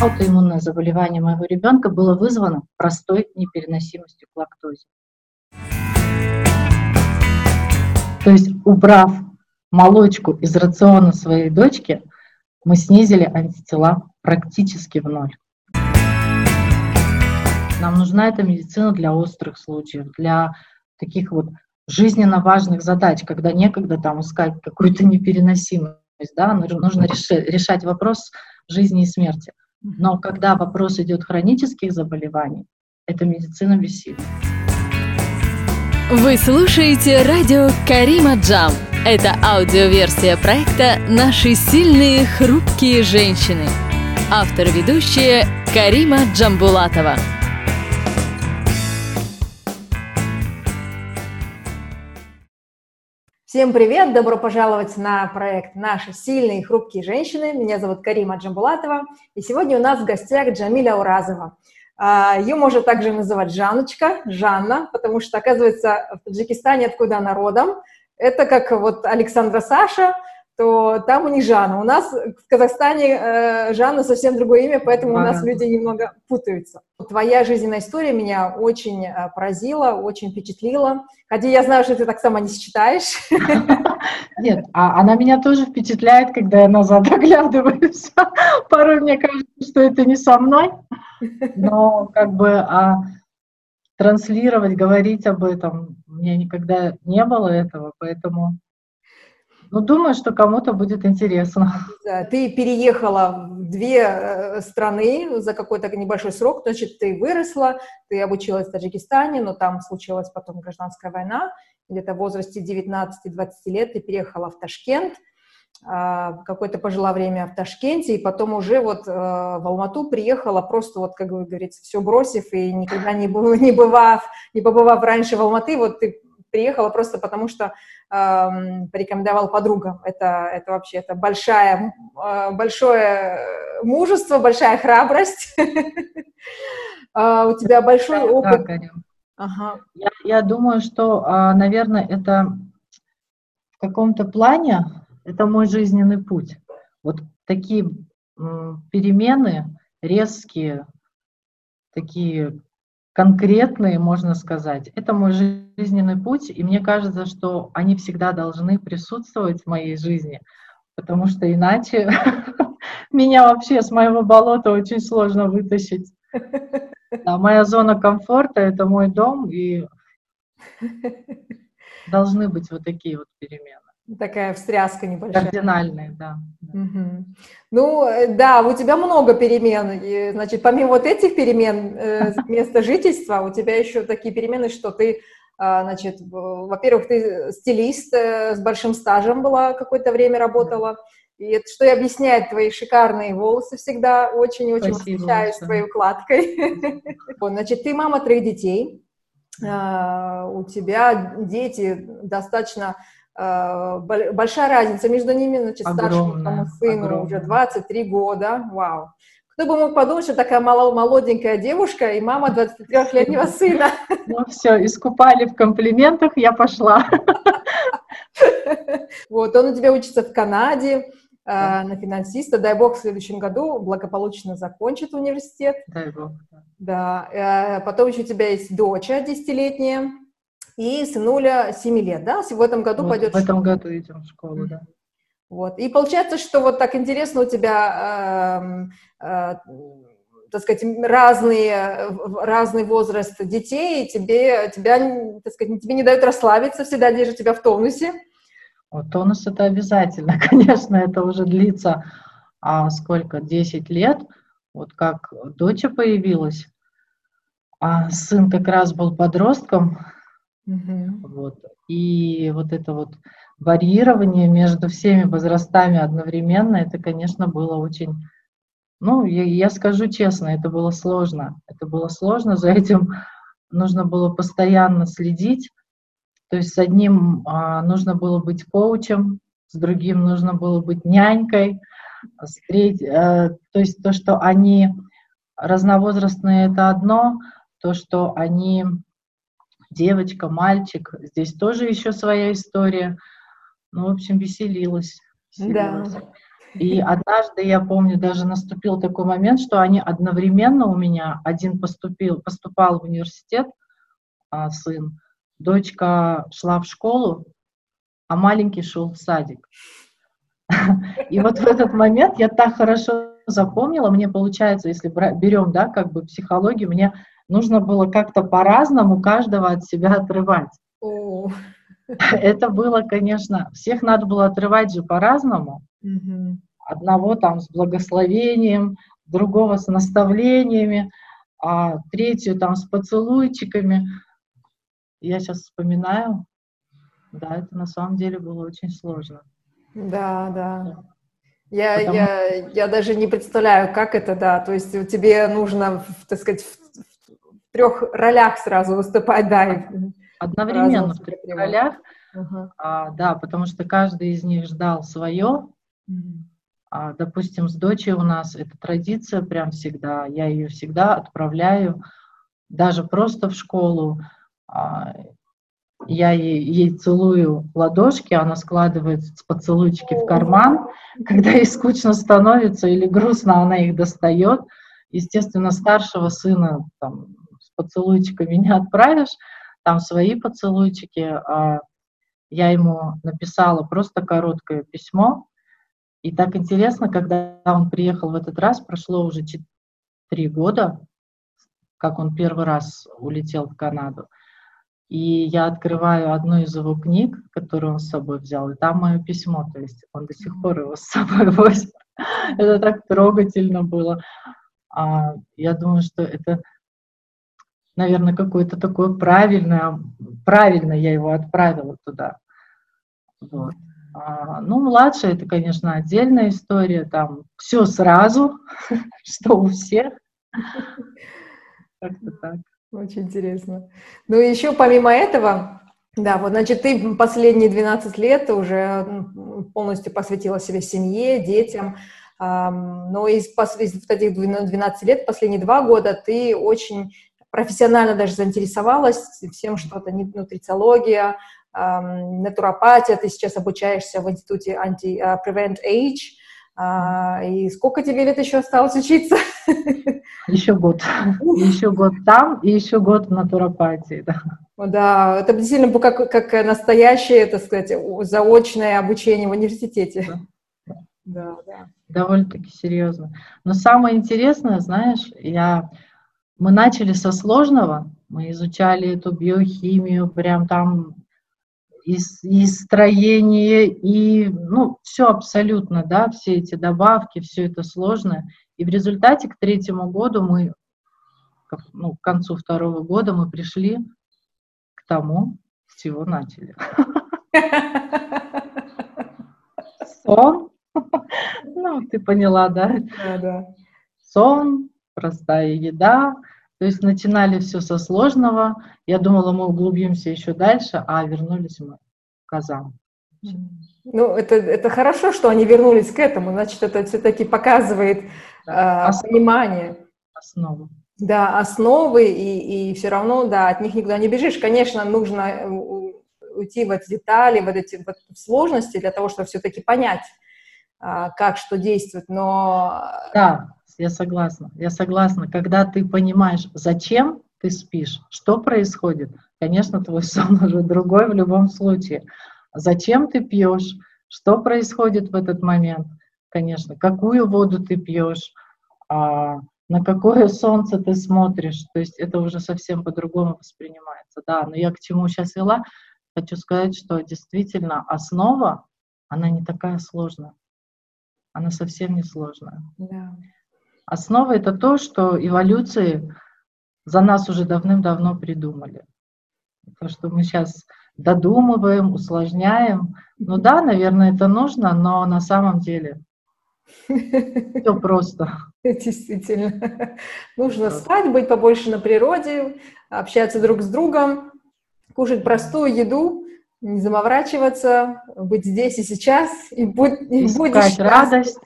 Аутоиммунное заболевание моего ребенка было вызвано простой непереносимостью к лактозе. То есть, убрав молочку из рациона своей дочки, мы снизили антитела практически в ноль. Нам нужна эта медицина для острых случаев, для таких вот жизненно важных задач, когда некогда там искать какую-то непереносимость, да, нужно решать вопрос жизни и смерти. Но когда вопрос идет хронических заболеваний, это медицина бессильна. Вы слушаете радио Карима Джам. Это аудиоверсия проекта «Наши сильные, хрупкие женщины». Автор-ведущая Карима Джамбулатова. Всем привет! Добро пожаловать на проект «Наши сильные и хрупкие женщины». Меня зовут Карима Джамбулатова, и сегодня у нас в гостях Джамиля Уразова. А, Ее можно также называть Жанночка, Жанна, потому что, оказывается, в Таджикистане, откуда она родом, это как вот Александра Саша – то там у них Жанна. У нас в Казахстане э, Жанна совсем другое имя, поэтому ага. у нас люди немного путаются. Твоя жизненная история меня очень э, поразила, очень впечатлила. Хотя я знаю, что ты так сама не считаешь. Нет, а она меня тоже впечатляет, когда я назад оглядываюсь. Порой мне кажется, что это не со мной, но как бы а, транслировать, говорить об этом, у меня никогда не было этого, поэтому ну, думаю, что кому-то будет интересно. Ты переехала в две э, страны за какой-то небольшой срок, значит, ты выросла, ты обучилась в Таджикистане, но там случилась потом гражданская война, где-то в возрасте 19-20 лет ты переехала в Ташкент, а, какое-то пожила время в Ташкенте, и потом уже вот э, в Алмату приехала, просто вот, как говорится, все бросив и никогда не, не, бывав, не побывав раньше в Алматы, вот ты приехала просто потому, что э, порекомендовал подруга. Это, это вообще это большая, э, большое мужество, большая храбрость. А, у тебя большой опыт. Ага. Я, я думаю, что, а, наверное, это в каком-то плане это мой жизненный путь. Вот такие перемены резкие, такие конкретные, можно сказать. Это мой жизненный путь, и мне кажется, что они всегда должны присутствовать в моей жизни, потому что иначе меня вообще с моего болота очень сложно вытащить. Да, моя зона комфорта — это мой дом, и должны быть вот такие вот перемены. Такая встряска небольшая. Кардинальная, да. Угу. Ну, э, да, у тебя много перемен. И, значит, помимо вот этих перемен э, места жительства, у тебя еще такие перемены, что ты, а, значит, во-первых, ты стилист э, с большим стажем была какое-то время работала. И это что и объясняет твои шикарные волосы всегда. Очень-очень восхищаюсь твоей укладкой. Значит, ты мама трех детей. А, у тебя дети достаточно Э, большая разница между ними, значит, старшему тому сыну огромная. уже 23 года, вау. Кто бы мог подумать, что такая молоденькая девушка и мама 23-летнего сына. Ну все, искупали в комплиментах, я пошла. Вот, он у тебя учится в Канаде, э, на финансиста. Дай бог, в следующем году благополучно закончит университет. Дай бог. Да. Э, потом еще у тебя есть дочь десятилетняя и сынуля 7 лет, да? В этом году вот пойдет в, этом году идем в школу, да. Вот. И получается, что вот так интересно у тебя, э, э, так сказать, разные, разный возраст детей, и тебе, тебя, так сказать, тебе не дают расслабиться, всегда держат тебя в тонусе. Вот, тонус это обязательно, конечно, это уже длится а сколько, 10 лет, вот как дочь появилась, а сын как раз был подростком, Угу. Вот. И вот это вот варьирование между всеми возрастами одновременно, это, конечно, было очень, ну, я, я скажу честно, это было сложно. Это было сложно, за этим нужно было постоянно следить. То есть с одним а, нужно было быть коучем, с другим нужно было быть нянькой, с треть, а, то есть то, что они разновозрастные, это одно, то, что они девочка, мальчик. Здесь тоже еще своя история. Ну, в общем, веселилась. Да. И однажды, я помню, даже наступил такой момент, что они одновременно у меня, один поступил, поступал в университет, а, сын, дочка шла в школу, а маленький шел в садик. И вот в этот момент я так хорошо запомнила, мне получается, если берем, да, как бы психологию, мне нужно было как-то по-разному каждого от себя отрывать. Это было, конечно, всех надо было отрывать же по-разному. Одного там с благословением, другого с наставлениями, а третью там с поцелуйчиками. Я сейчас вспоминаю, да, это на самом деле было очень сложно. Да, да. Я, Потому... я, я даже не представляю, как это, да. То есть тебе нужно, так сказать, в трех ролях сразу выступать, да. Одновременно в трех ролях. Uh-huh. А, да, потому что каждый из них ждал свое. Uh-huh. А, допустим, с дочей у нас эта традиция прям всегда. Я ее всегда отправляю даже просто в школу. А, я ей, ей целую ладошки, она складывает поцелуйчики в карман. Когда ей скучно становится или грустно, она их достает. Естественно, старшего сына там, поцелуйчиками не отправишь, там свои поцелуйчики. А я ему написала просто короткое письмо. И так интересно, когда он приехал в этот раз, прошло уже три года, как он первый раз улетел в Канаду. И я открываю одну из его книг, которую он с собой взял, и там мое письмо, то есть он до сих пор его с собой возит. Это так трогательно было. А, я думаю, что это, наверное, какое-то такое правильное, правильно я его отправила туда. Вот. А, ну, младшая, это, конечно, отдельная история, там все сразу, что у всех. Как-то так. Очень интересно. Ну, еще помимо этого, да, вот, значит, ты последние 12 лет уже полностью посвятила себе семье, детям, но из, из этих 12 лет, последние два года, ты очень профессионально даже заинтересовалась всем что-то, нутрициология, натуропатия, ты сейчас обучаешься в институте анти-prevent а, age, а, и сколько тебе лет еще осталось учиться? Еще год. Еще год там и еще год в натуропатии, да. Да, это действительно как, как настоящее, так сказать, заочное обучение в университете. Да, да. да. Довольно-таки серьезно. Но самое интересное, знаешь, я... мы начали со сложного, мы изучали эту биохимию, прям там и, и строение, и ну, все абсолютно, да, все эти добавки, все это сложное. И в результате к третьему году мы, ну, к концу второго года мы пришли к тому, с чего начали. Сон, ну, ты поняла, да? Да, да. Сон, простая еда, то есть начинали все со сложного. Я думала, мы углубимся еще дальше, а вернулись мы в Казан. Ну, это, это хорошо, что они вернулись к этому, значит, это все-таки показывает да, э, понимание. Основу. Да, основы, и, и все равно, да, от них никуда не бежишь. Конечно, нужно э, уйти в эти детали, в эти в сложности для того, чтобы все-таки понять, а, как что действует, но... Да, я согласна. Я согласна. Когда ты понимаешь, зачем ты спишь, что происходит, конечно, твой сон уже другой в любом случае. Зачем ты пьешь, что происходит в этот момент, конечно, какую воду ты пьешь, а, на какое солнце ты смотришь, то есть это уже совсем по-другому воспринимается. Да, но я к чему сейчас вела, хочу сказать, что действительно основа, она не такая сложная, она совсем не сложная. Да. Основа — это то, что эволюции за нас уже давным-давно придумали. То, что мы сейчас додумываем, усложняем. Ну да, наверное, это нужно, но на самом деле все просто. Действительно. Нужно спать, быть побольше на природе, общаться друг с другом, кушать простую еду, не заморачиваться, быть здесь и сейчас, и, будь, и будешь радость.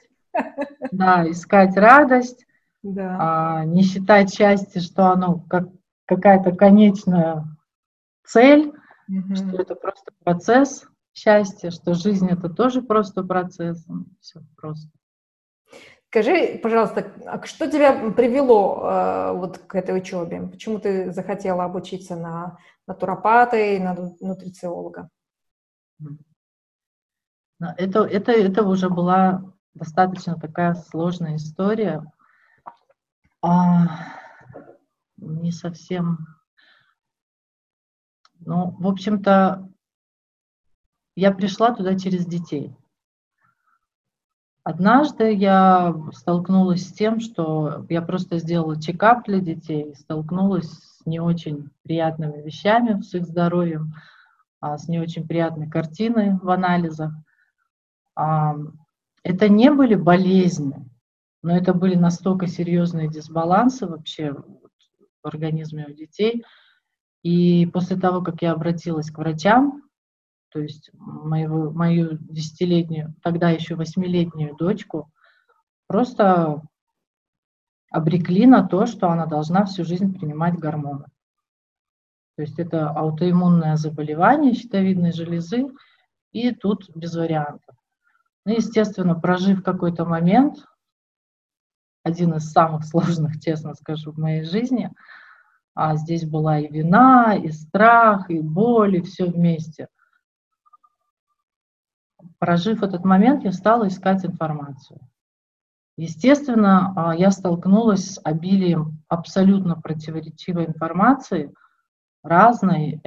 Да, искать радость, да. а, не считать счастье, что оно как какая-то конечная цель, угу. что это просто процесс, счастье, что жизнь это тоже просто процесс, все просто. Скажи, пожалуйста, а что тебя привело э, вот к этой учебе? Почему ты захотела обучиться на натуропата и на нутрициолога? Это, это, это уже была достаточно такая сложная история. А, не совсем. Ну, в общем-то, я пришла туда через детей. Однажды я столкнулась с тем, что я просто сделала чекап для детей, столкнулась с не очень приятными вещами с их здоровьем, а, с не очень приятной картиной в анализах. Это не были болезни, но это были настолько серьезные дисбалансы вообще в организме у детей. И после того, как я обратилась к врачам, то есть моего, мою десятилетнюю, тогда еще восьмилетнюю дочку, просто обрекли на то, что она должна всю жизнь принимать гормоны. То есть это аутоиммунное заболевание щитовидной железы, и тут без вариантов. Ну, естественно, прожив какой-то момент, один из самых сложных, честно скажу, в моей жизни, а здесь была и вина, и страх, и боль, и все вместе – прожив этот момент, я стала искать информацию. Естественно, а, я столкнулась с обилием абсолютно противоречивой информации, разной.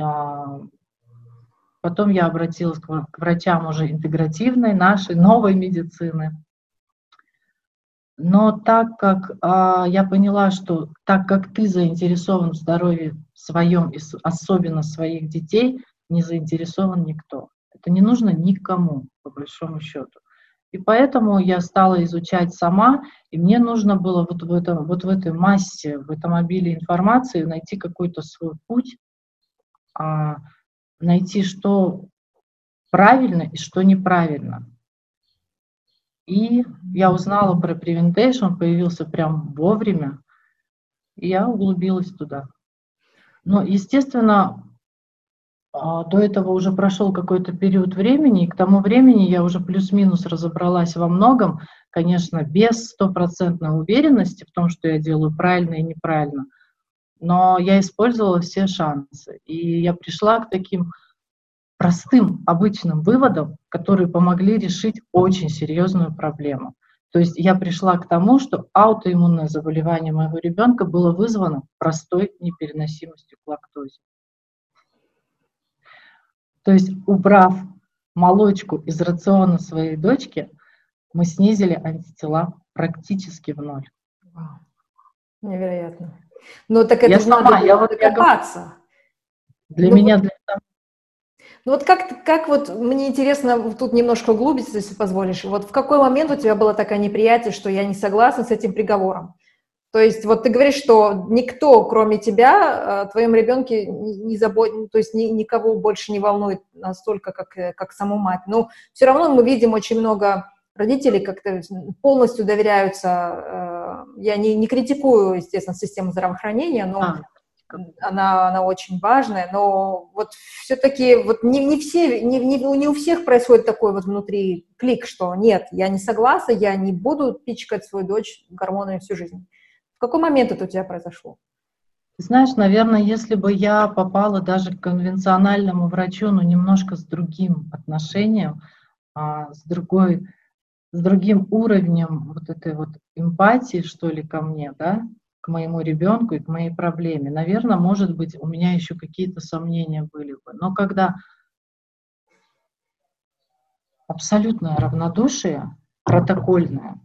Потом я обратилась к врачам уже интегративной, нашей новой медицины. Но так как а, я поняла, что так как ты заинтересован в здоровье своем, и особенно своих детей, не заинтересован никто. Это не нужно никому, по большому счету. И поэтому я стала изучать сама, и мне нужно было вот в, этом, вот в этой массе, в этом обилии информации найти какой-то свой путь, а, найти, что правильно и что неправильно. И я узнала про Preventation, появился прям вовремя, и я углубилась туда. Но, естественно, а, до этого уже прошел какой-то период времени, и к тому времени я уже плюс-минус разобралась во многом, конечно, без стопроцентной уверенности в том, что я делаю правильно и неправильно, но я использовала все шансы, и я пришла к таким простым, обычным выводам, которые помогли решить очень серьезную проблему. То есть я пришла к тому, что аутоиммунное заболевание моего ребенка было вызвано простой непереносимостью к лактозе. То есть, убрав молочку из рациона своей дочки, мы снизили антитела практически в ноль. Невероятно. Ну так это я же сама, надо я вот докопаться. Для ну, меня, для Ну вот как, как вот, мне интересно тут немножко углубиться, если позволишь. Вот в какой момент у тебя было такое неприятие, что я не согласна с этим приговором? То есть вот ты говоришь, что никто, кроме тебя, о твоем ребенке не заботит, то есть ни, никого больше не волнует настолько, как, э, как саму мать. Но все равно мы видим очень много родителей как-то полностью доверяются. Э, я не, не критикую, естественно, систему здравоохранения, но а. она, она очень важная, но вот все-таки вот не, не все, не, не, не у всех происходит такой вот внутри клик, что нет, я не согласна, я не буду пичкать свою дочь гормонами всю жизнь. В какой момент это у тебя произошло? Знаешь, наверное, если бы я попала даже к конвенциональному врачу, но немножко с другим отношением, а, с другой, с другим уровнем вот этой вот эмпатии, что ли, ко мне, да, к моему ребенку и к моей проблеме, наверное, может быть, у меня еще какие-то сомнения были бы. Но когда абсолютное равнодушие, протокольное,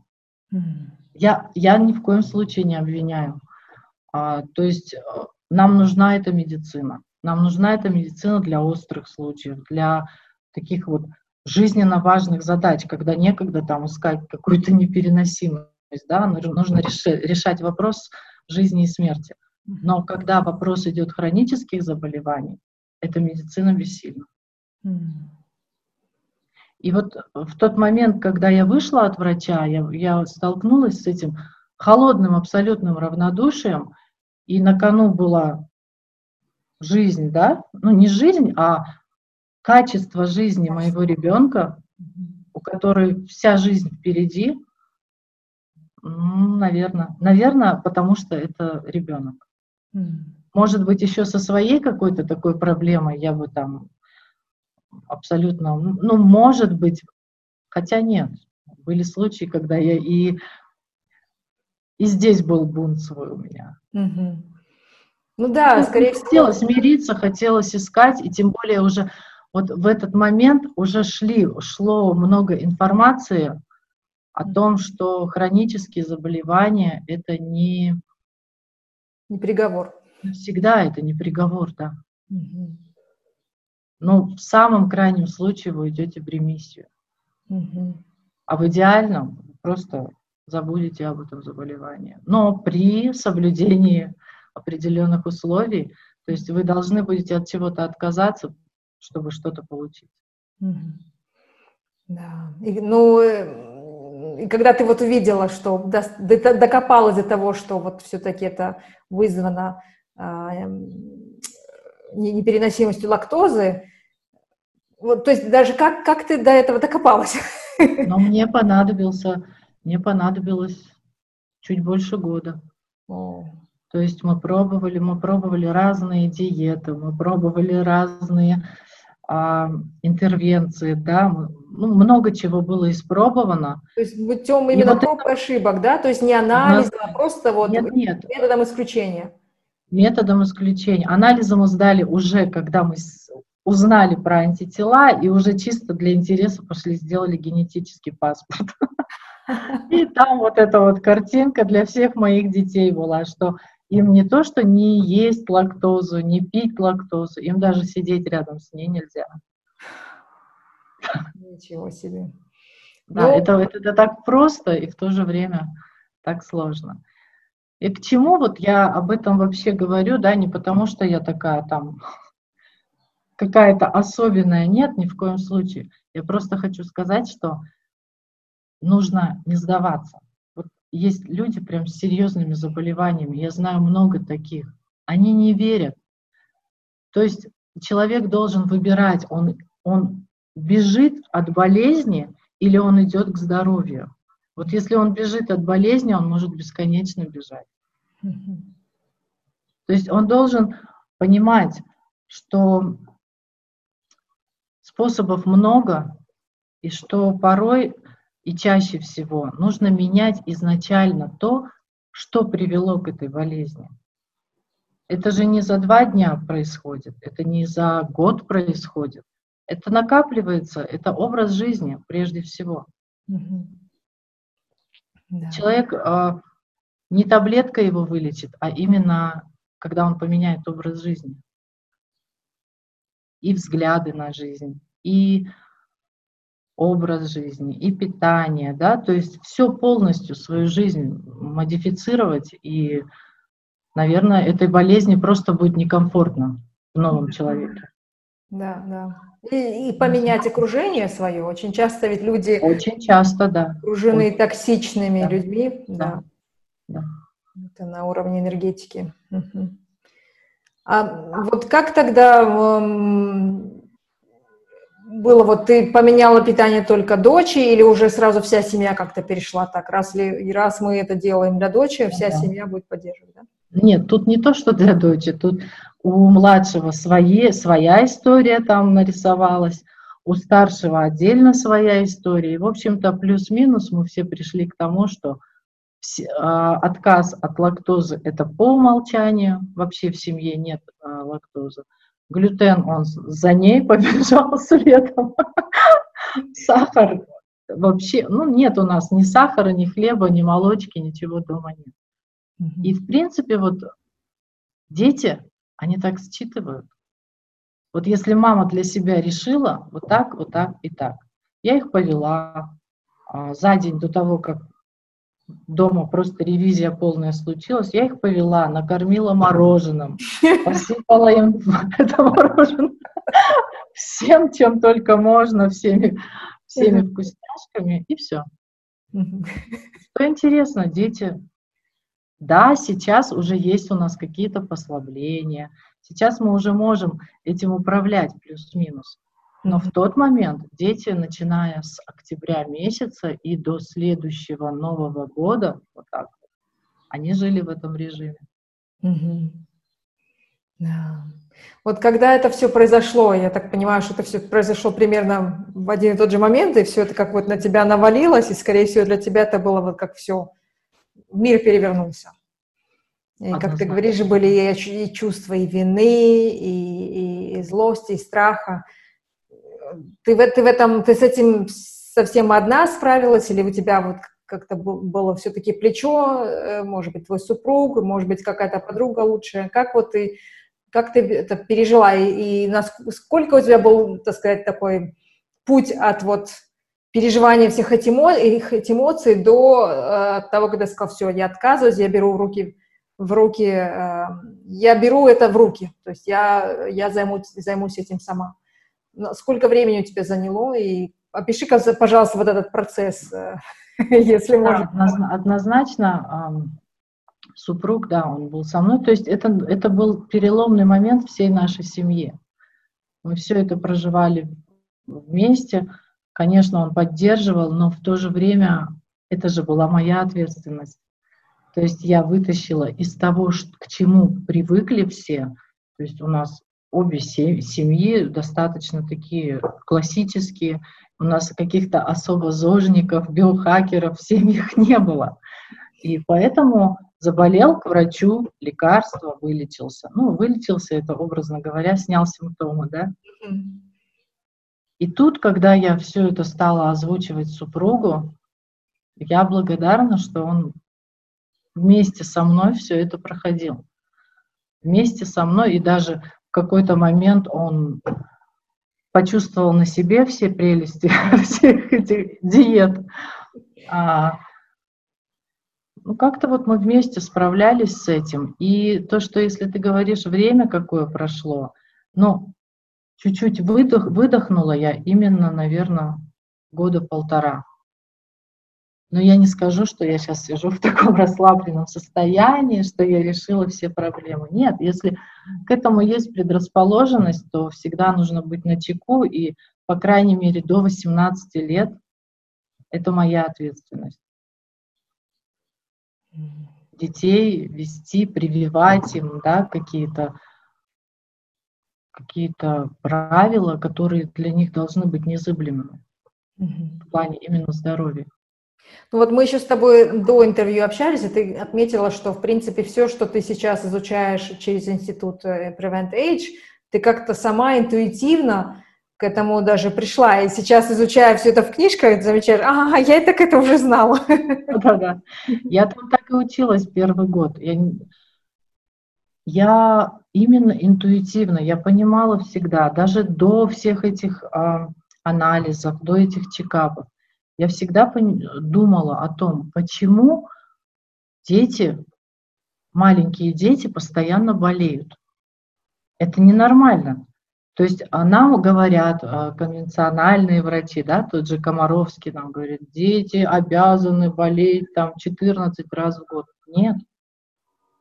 я, я ни в коем случае не обвиняю. А, то есть э, нам нужна эта медицина. Нам нужна эта медицина для острых случаев, для таких вот жизненно важных задач, когда некогда там искать какую-то непереносимость, да, нужно решать, вопрос жизни и смерти. Но когда вопрос идет хронических заболеваний, эта медицина бессильна. И вот в тот момент, когда я вышла от врача, я, я столкнулась с этим холодным абсолютным равнодушием, и на кону была жизнь, да, ну не жизнь, а качество жизни моего ребенка, у которой вся жизнь впереди, ну, наверное, наверное, потому что это ребенок. Может быть, еще со своей какой-то такой проблемой я бы там абсолютно, ну, может быть, хотя нет. Были случаи, когда я и, и здесь был бунт свой у меня. Угу. Ну да, ну, скорее всего. Хотелось мириться, хотелось искать, и тем более уже вот в этот момент уже шли, шло много информации о том, что хронические заболевания это не... Не приговор. Всегда это не приговор, да. Угу. Ну, в самом крайнем случае вы идете в ремиссию. Угу. А в идеальном просто забудете об этом заболевании. Но при соблюдении определенных условий, то есть вы должны будете от чего-то отказаться, чтобы что-то получить. Да. И, ну, э, и когда ты вот увидела, что до, докопалась до того, что вот все-таки это вызвано эм, непереносимостью лактозы, вот, то есть даже как, как ты до этого докопалась? Но мне понадобился, мне понадобилось чуть больше года. О. То есть мы пробовали, мы пробовали разные диеты, мы пробовали разные интервенции, да, ну, много чего было испробовано. То есть путем именно вот проб это... ошибок, да, то есть не анализ, нас... а просто вот нет, нет. методом исключения. Методом исключения. Анализы мы сдали уже, когда мы узнали про антитела и уже чисто для интереса пошли сделали генетический паспорт. И там вот эта вот картинка для всех моих детей была, что им не то, что не есть лактозу, не пить лактозу, им даже сидеть рядом с ней нельзя. Ничего себе. Да, ну, это, это, это так просто и в то же время так сложно. И к чему вот я об этом вообще говорю, да, не потому что я такая там какая-то особенная, нет, ни в коем случае. Я просто хочу сказать, что нужно не сдаваться есть люди прям с серьезными заболеваниями, я знаю много таких, они не верят. То есть человек должен выбирать, он, он бежит от болезни или он идет к здоровью. Вот если он бежит от болезни, он может бесконечно бежать. То есть он должен понимать, что способов много, и что порой и чаще всего нужно менять изначально то, что привело к этой болезни. Это же не за два дня происходит, это не за год происходит. Это накапливается, это образ жизни прежде всего. Угу. Да. Человек э, не таблетка его вылечит, а именно когда он поменяет образ жизни и взгляды на жизнь, и образ жизни и питание, да, то есть все полностью свою жизнь модифицировать и, наверное, этой болезни просто будет некомфортно в новом человеке. Да, да. И, и поменять окружение свое. Очень часто ведь люди... Очень часто, да. Окружены Очень. токсичными да. людьми. Да. да. Это на уровне энергетики. Угу. А вот как тогда было вот ты поменяла питание только дочери или уже сразу вся семья как-то перешла так? Раз, ли, раз мы это делаем для дочери, вся да. семья будет поддерживать, да? Нет, тут не то, что для дочери, тут у младшего свои, своя история там нарисовалась, у старшего отдельно своя история. И, в общем-то, плюс-минус мы все пришли к тому, что а, отказ от лактозы – это по умолчанию, вообще в семье нет а, лактозы глютен, он за ней побежал следом. Сахар вообще, ну нет у нас ни сахара, ни хлеба, ни молочки, ничего дома нет. И в принципе вот дети, они так считывают. Вот если мама для себя решила вот так, вот так и так, я их повела а, за день до того, как дома просто ревизия полная случилась, я их повела, накормила мороженым, посыпала им это мороженое всем, чем только можно, всеми, всеми вкусняшками, и все. Что интересно, дети, да, сейчас уже есть у нас какие-то послабления, сейчас мы уже можем этим управлять плюс-минус, Но в тот момент дети, начиная с октября месяца и до следующего Нового года, вот так вот, они жили в этом режиме. Угу. Да. Вот когда это все произошло, я так понимаю, что это все произошло примерно в один и тот же момент, и все это как вот на тебя навалилось, и, скорее всего, для тебя это было вот как все, мир перевернулся. И, как ты говоришь, были и чувства и вины, и, и, и злости, и страха. Ты, в, ты в этом, ты с этим совсем одна справилась, или у тебя вот как-то было все-таки плечо, э, может быть, твой супруг, может быть, какая-то подруга лучшая. Как вот ты, как ты это пережила, и, и насколько у тебя был, так сказать, такой путь от вот переживания всех этих, эмоций до э, того, когда сказал, все, я отказываюсь, я беру в руки, в руки, э, я беру это в руки, то есть я, я займусь, займусь этим сама. Сколько времени у тебя заняло, и опиши, пожалуйста, вот этот процесс. Э, если можно. Однозначно супруг, да, он был со мной. То есть это, это был переломный момент всей нашей семьи. Мы все это проживали вместе. Конечно, он поддерживал, но в то же время это же была моя ответственность. То есть я вытащила из того, к чему привыкли все. То есть у нас обе семьи достаточно такие классические, у нас каких-то особо зожников, биохакеров в семьях не было. И поэтому заболел к врачу, лекарство, вылечился. Ну, вылечился, это образно говоря, снял симптомы, да. И тут, когда я все это стала озвучивать супругу, я благодарна, что он вместе со мной все это проходил. Вместе со мной, и даже какой-то момент он почувствовал на себе все прелести всех этих диет. А, ну, как-то вот мы вместе справлялись с этим. И то, что если ты говоришь, время какое прошло, ну, чуть-чуть выдох, выдохнула я именно, наверное, года полтора. Но я не скажу, что я сейчас сижу в таком расслабленном состоянии, что я решила все проблемы. Нет, если к этому есть предрасположенность, то всегда нужно быть на чеку, и, по крайней мере, до 18 лет это моя ответственность. Детей вести, прививать им да, какие-то какие-то правила, которые для них должны быть незыблемыми в плане именно здоровья. Ну вот мы еще с тобой до интервью общались, и ты отметила, что, в принципе, все, что ты сейчас изучаешь через институт э, Prevent Age, ты как-то сама интуитивно к этому даже пришла. И сейчас, изучая все это в книжках, замечаешь, ага, я это к этому уже знала. Да-да. Я там так и училась первый год. Я, я именно интуитивно, я понимала всегда, даже до всех этих а, анализов, до этих чекапов, я всегда думала о том, почему дети, маленькие дети постоянно болеют. Это ненормально. То есть нам говорят а, конвенциональные врачи, да, тот же Комаровский нам говорит, дети обязаны болеть там 14 раз в год. Нет,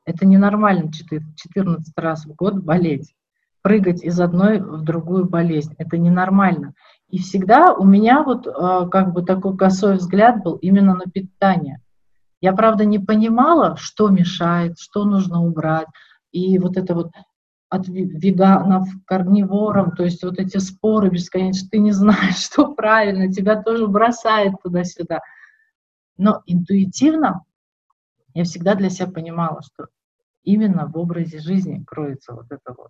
это ненормально 14 раз в год болеть, прыгать из одной в другую болезнь. Это ненормально. И всегда у меня вот э, как бы такой косой взгляд был именно на питание. Я, правда, не понимала, что мешает, что нужно убрать. И вот это вот от веганов к карниворам, то есть вот эти споры бесконечно, ты не знаешь, что правильно, тебя тоже бросает туда-сюда. Но интуитивно я всегда для себя понимала, что именно в образе жизни кроется вот это вот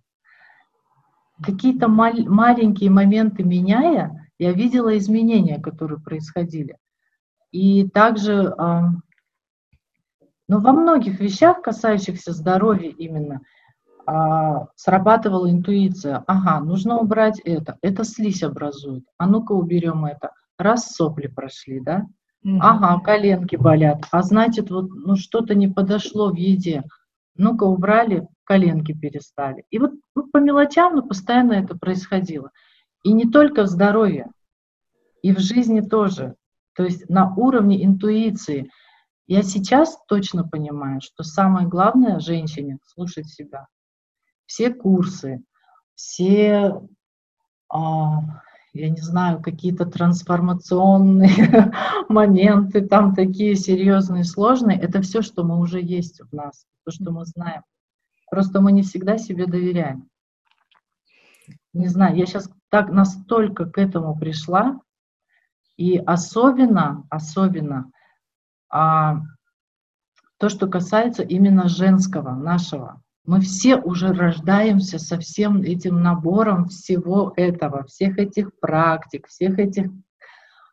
какие-то мал- маленькие моменты меняя, я видела изменения, которые происходили. И также, ну, во многих вещах, касающихся здоровья именно, э, срабатывала интуиция. Ага, нужно убрать это, это слизь образует. А ну-ка уберем это. Раз сопли прошли, да? Ага, коленки болят. А значит, вот ну, что-то не подошло в еде. Ну-ка убрали, коленки перестали. И вот ну, по мелочам, но постоянно это происходило. И не только в здоровье, и в жизни тоже. То есть на уровне интуиции. Я сейчас точно понимаю, что самое главное женщине слушать себя. Все курсы, все, а, я не знаю, какие-то трансформационные моменты, там такие серьезные, сложные, это все, что мы уже есть в нас, то, что мы знаем. Просто мы не всегда себе доверяем. Не знаю, я сейчас так настолько к этому пришла, и особенно, особенно а, то, что касается именно женского, нашего. Мы все уже рождаемся со всем этим набором всего этого, всех этих практик, всех этих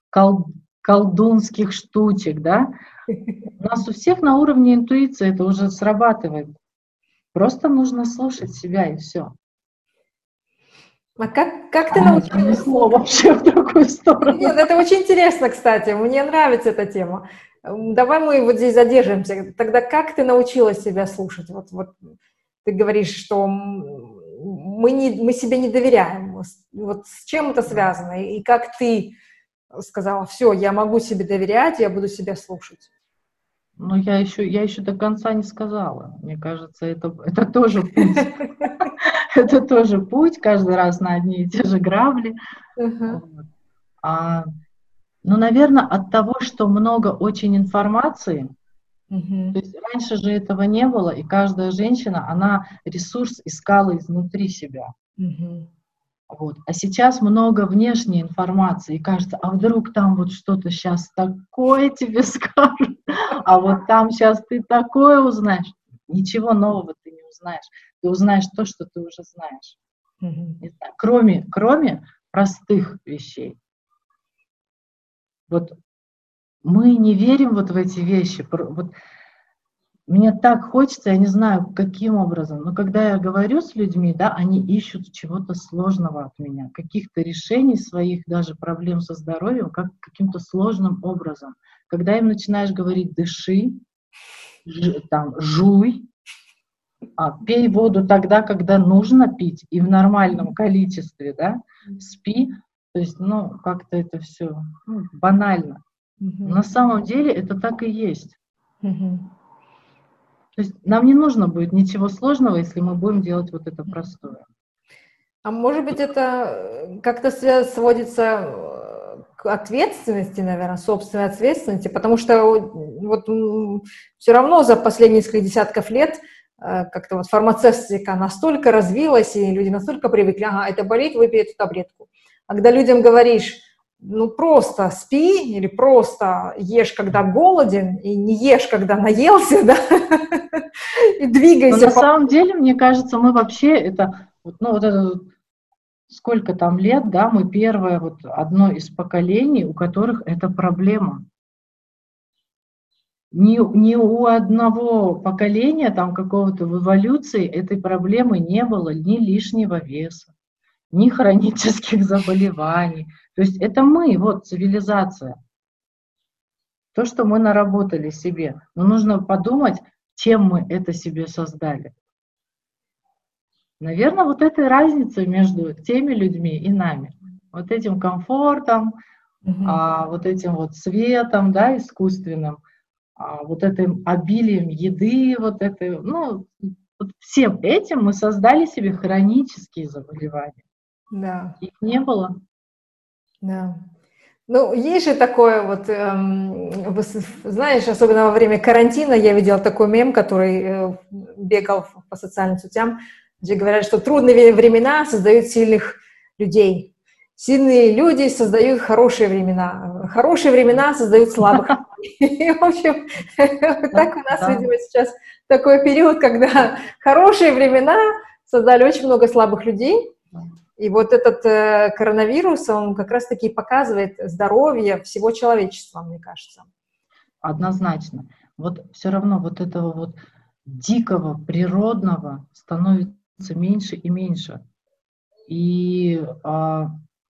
кол колдунских штучек, да? У нас у всех на уровне интуиции это уже срабатывает. Просто нужно слушать себя и все. А как, как ты а, научилась? вообще в другую сторону. Нет, это очень интересно, кстати. Мне нравится эта тема. Давай мы вот здесь задержимся. Тогда как ты научилась себя слушать? Вот, вот ты говоришь, что мы, не, мы себе не доверяем. Вот с чем это связано? И как ты сказала, все, я могу себе доверять, я буду себя слушать? Ну, я еще, я еще до конца не сказала. Мне кажется, это, это тоже путь. Это тоже путь, каждый раз на одни и те же грабли. А, ну, наверное, от того, что много очень информации, то есть раньше же этого не было, и каждая женщина, она ресурс искала изнутри себя. Вот. А сейчас много внешней информации, и кажется, а вдруг там вот что-то сейчас такое тебе скажут, а вот там сейчас ты такое узнаешь. Ничего нового ты не узнаешь. Ты узнаешь то, что ты уже знаешь. Mm-hmm. Кроме, кроме простых вещей. Вот мы не верим вот в эти вещи. Вот мне так хочется, я не знаю, каким образом, но когда я говорю с людьми, да, они ищут чего-то сложного от меня, каких-то решений своих даже проблем со здоровьем, как каким-то сложным образом. Когда им начинаешь говорить «дыши», ж, там, «жуй», а, пей воду тогда, когда нужно пить, и в нормальном количестве, да, спи, то есть, ну, как-то это все ну, банально. Угу. На самом деле это так и есть. Угу. То есть нам не нужно будет ничего сложного, если мы будем делать вот это простое. А может быть, это как-то сводится э, к ответственности, наверное, собственной ответственности, потому что вот все равно за последние несколько десятков лет э, как-то вот фармацевтика настолько развилась, и люди настолько привыкли, ага, это болит, выпей эту таблетку. А когда людям говоришь, ну просто спи или просто ешь, когда голоден, и не ешь, когда наелся, да, и двигайся. Но на самом деле, мне кажется, мы вообще это, ну вот это сколько там лет, да, мы первое, вот одно из поколений, у которых это проблема. Ни, ни у одного поколения там какого-то в эволюции этой проблемы не было, ни лишнего веса, ни хронических заболеваний. То есть это мы, вот цивилизация. То, что мы наработали себе. Но нужно подумать, чем мы это себе создали. Наверное, вот этой разница между теми людьми и нами. Вот этим комфортом, угу. а, вот этим вот светом, да, искусственным, а, вот этим обилием еды, вот этой, ну, вот всем этим мы создали себе хронические заболевания. Да. Их не было. Да. Ну, есть же такое вот, эм, знаешь, особенно во время карантина я видела такой мем, который э, бегал по социальным сетям, где говорят, что трудные времена создают сильных людей. Сильные люди создают хорошие времена. Хорошие времена создают слабых. В общем, так у нас, видимо, сейчас такой период, когда хорошие времена создали очень много слабых людей, и вот этот э, коронавирус, он как раз-таки показывает здоровье всего человечества, мне кажется. Однозначно. Вот все равно вот этого вот дикого, природного становится меньше и меньше. И а,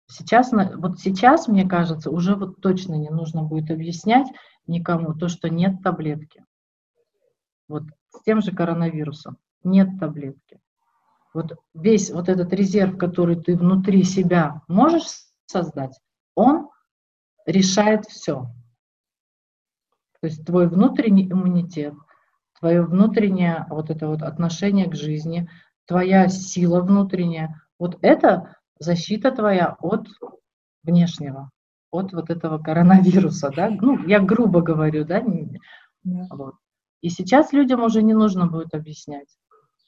сейчас, вот сейчас, мне кажется, уже вот точно не нужно будет объяснять никому то, что нет таблетки. Вот с тем же коронавирусом нет таблетки вот весь вот этот резерв, который ты внутри себя можешь создать, он решает все. То есть твой внутренний иммунитет, твое внутреннее вот это вот отношение к жизни, твоя сила внутренняя, вот это защита твоя от внешнего, от вот этого коронавируса, да, ну, я грубо говорю, да, да. Вот. И сейчас людям уже не нужно будет объяснять,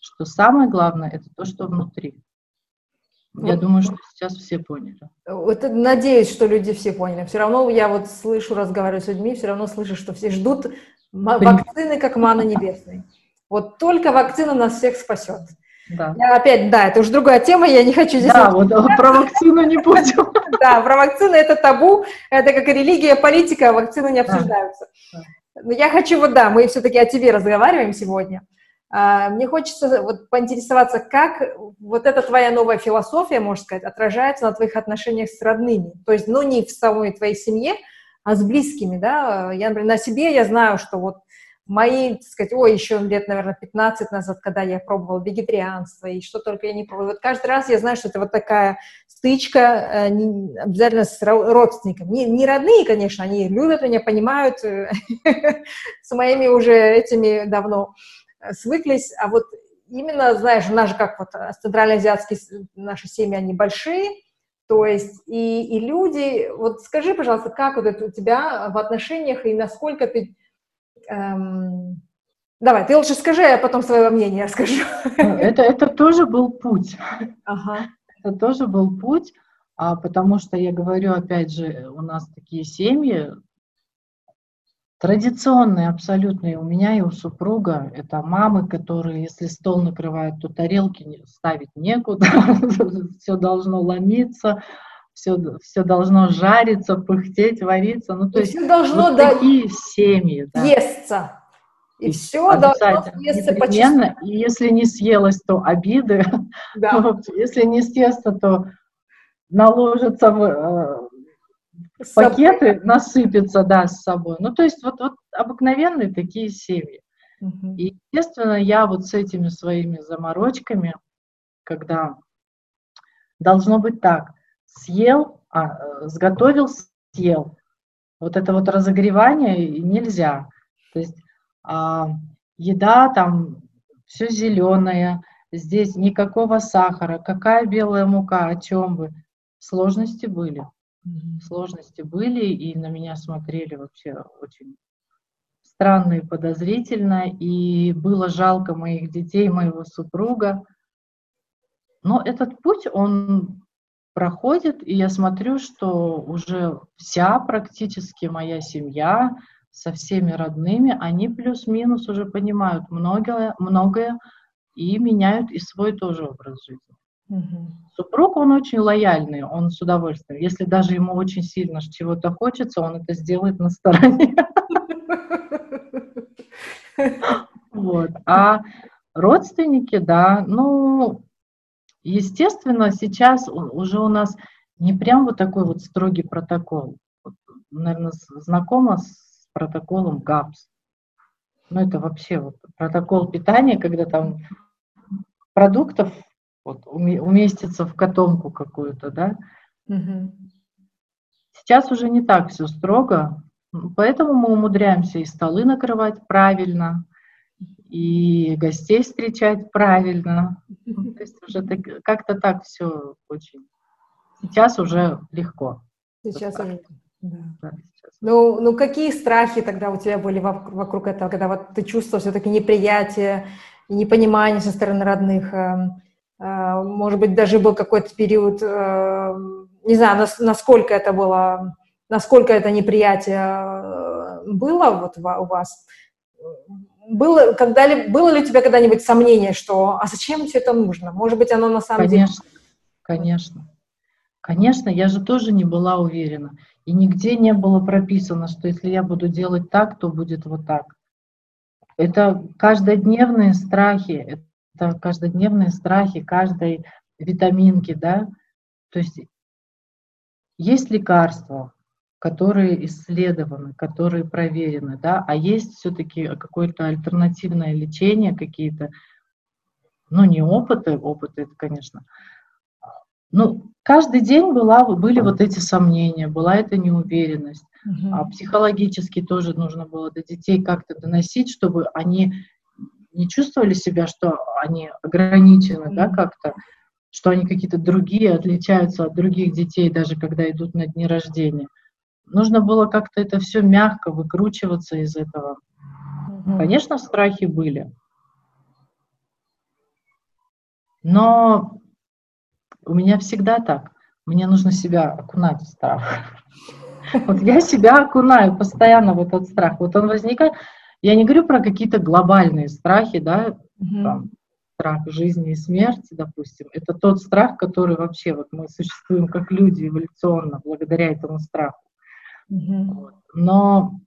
что самое главное это то, что внутри. Я думаю, что сейчас все поняли. Вот, надеюсь, что люди все поняли. Все равно я вот слышу, разговариваю с людьми, все равно слышу, что все ждут вакцины, как мана небесной. Вот только вакцина нас всех спасет. Да. Я опять, да, это уже другая тема, я не хочу здесь... Да, вот про вакцину не будем. Да, про вакцину это табу, это как религия, политика, вакцины не обсуждаются. Но я хочу, вот да, мы все-таки о тебе разговариваем сегодня. А, мне хочется вот поинтересоваться, как вот эта твоя новая философия, можно сказать, отражается на твоих отношениях с родными. То есть, ну, не в самой твоей семье, а с близкими, да. Я, например, на себе я знаю, что вот мои, так сказать, ой, еще лет, наверное, 15 назад, когда я пробовала вегетарианство и что только я не пробовала. Вот каждый раз я знаю, что это вот такая стычка э, не, обязательно с родственниками. Не, не родные, конечно, они любят меня, понимают, э, с моими уже этими давно свыклись, а вот именно, знаешь, у нас же как вот э, центральноазиатские наши семьи, они большие, то есть и, и люди, вот скажи, пожалуйста, как вот это у тебя в отношениях и насколько ты... Эм, давай, ты лучше скажи, а потом свое мнение расскажу. Ну, это, это тоже был путь. Ага. Это тоже был путь, а, потому что я говорю, опять же, у нас такие семьи, Традиционные абсолютные у меня и у супруга это мамы, которые, если стол накрывают, то тарелки ставить некуда, все должно ломиться, все, все должно жариться, пыхтеть, вариться. Ну, то и есть все должно вот да, такие семьи. Да. Естся. И, и все должно съесться непременно. И если не съелось, то обиды. Да. если не съестся, то наложится в, э, пакеты насыпятся, да, с собой. Ну, то есть вот, вот обыкновенные такие семьи. Угу. И, естественно, я вот с этими своими заморочками, когда должно быть так, съел, а, э, сготовил, съел. Вот это вот разогревание нельзя. То есть а, еда там все зеленое, здесь никакого сахара, какая белая мука, о чем вы. Сложности были. Сложности были, и на меня смотрели вообще очень странно и подозрительно, и было жалко моих детей, моего супруга. Но этот путь, он проходит, и я смотрю, что уже вся практически моя семья со всеми родными, они плюс-минус уже понимают многое, многое и меняют и свой тоже образ жизни. Угу. Супруг, он очень лояльный, он с удовольствием. Если даже ему очень сильно чего-то хочется, он это сделает на стороне. Вот. А родственники, да, ну, естественно, сейчас уже у нас не прям вот такой вот строгий протокол. Вот, наверное, знакома с протоколом ГАПС. Ну, это вообще вот протокол питания, когда там продуктов вот, уместиться в котомку какую-то, да. Угу. Сейчас уже не так все строго, поэтому мы умудряемся и столы накрывать правильно, и гостей встречать правильно. То есть уже как-то так все очень. Сейчас уже легко. Сейчас уже. Да. Да, сейчас. Ну, ну, какие страхи тогда у тебя были вокруг, вокруг этого, когда вот ты чувствовал все-таки неприятие непонимание со стороны родных? Э, может быть, даже был какой-то период, э, не знаю, насколько это было, насколько это неприятие э, было вот у вас. Было, когда ли, было ли у тебя когда-нибудь сомнение, что «а зачем все это нужно?» Может быть, оно на самом конечно, деле... Конечно, конечно. я же тоже не была уверена. И нигде не было прописано, что если я буду делать так, то будет вот так. Это каждодневные страхи, это каждодневные страхи каждой витаминки, да. То есть есть лекарства, которые исследованы, которые проверены, да, а есть все-таки какое-то альтернативное лечение, какие-то, ну, не опыты, опыты это, конечно, ну, каждый день была, были вот эти сомнения, была эта неуверенность. Угу. А психологически тоже нужно было до детей как-то доносить, чтобы они не чувствовали себя, что они ограничены, да, как-то. что они какие-то другие, отличаются от других детей, даже когда идут на дни рождения. Нужно было как-то это все мягко выкручиваться из этого. Угу. Конечно, страхи были. Но у меня всегда так. Мне нужно себя окунать в страх. Вот я себя окунаю постоянно в этот страх. Вот он возникает. Я не говорю про какие-то глобальные страхи, да, там, страх жизни и смерти, допустим, это тот страх, который вообще вот мы существуем как люди эволюционно благодаря этому страху. Mm-hmm. Вот. Но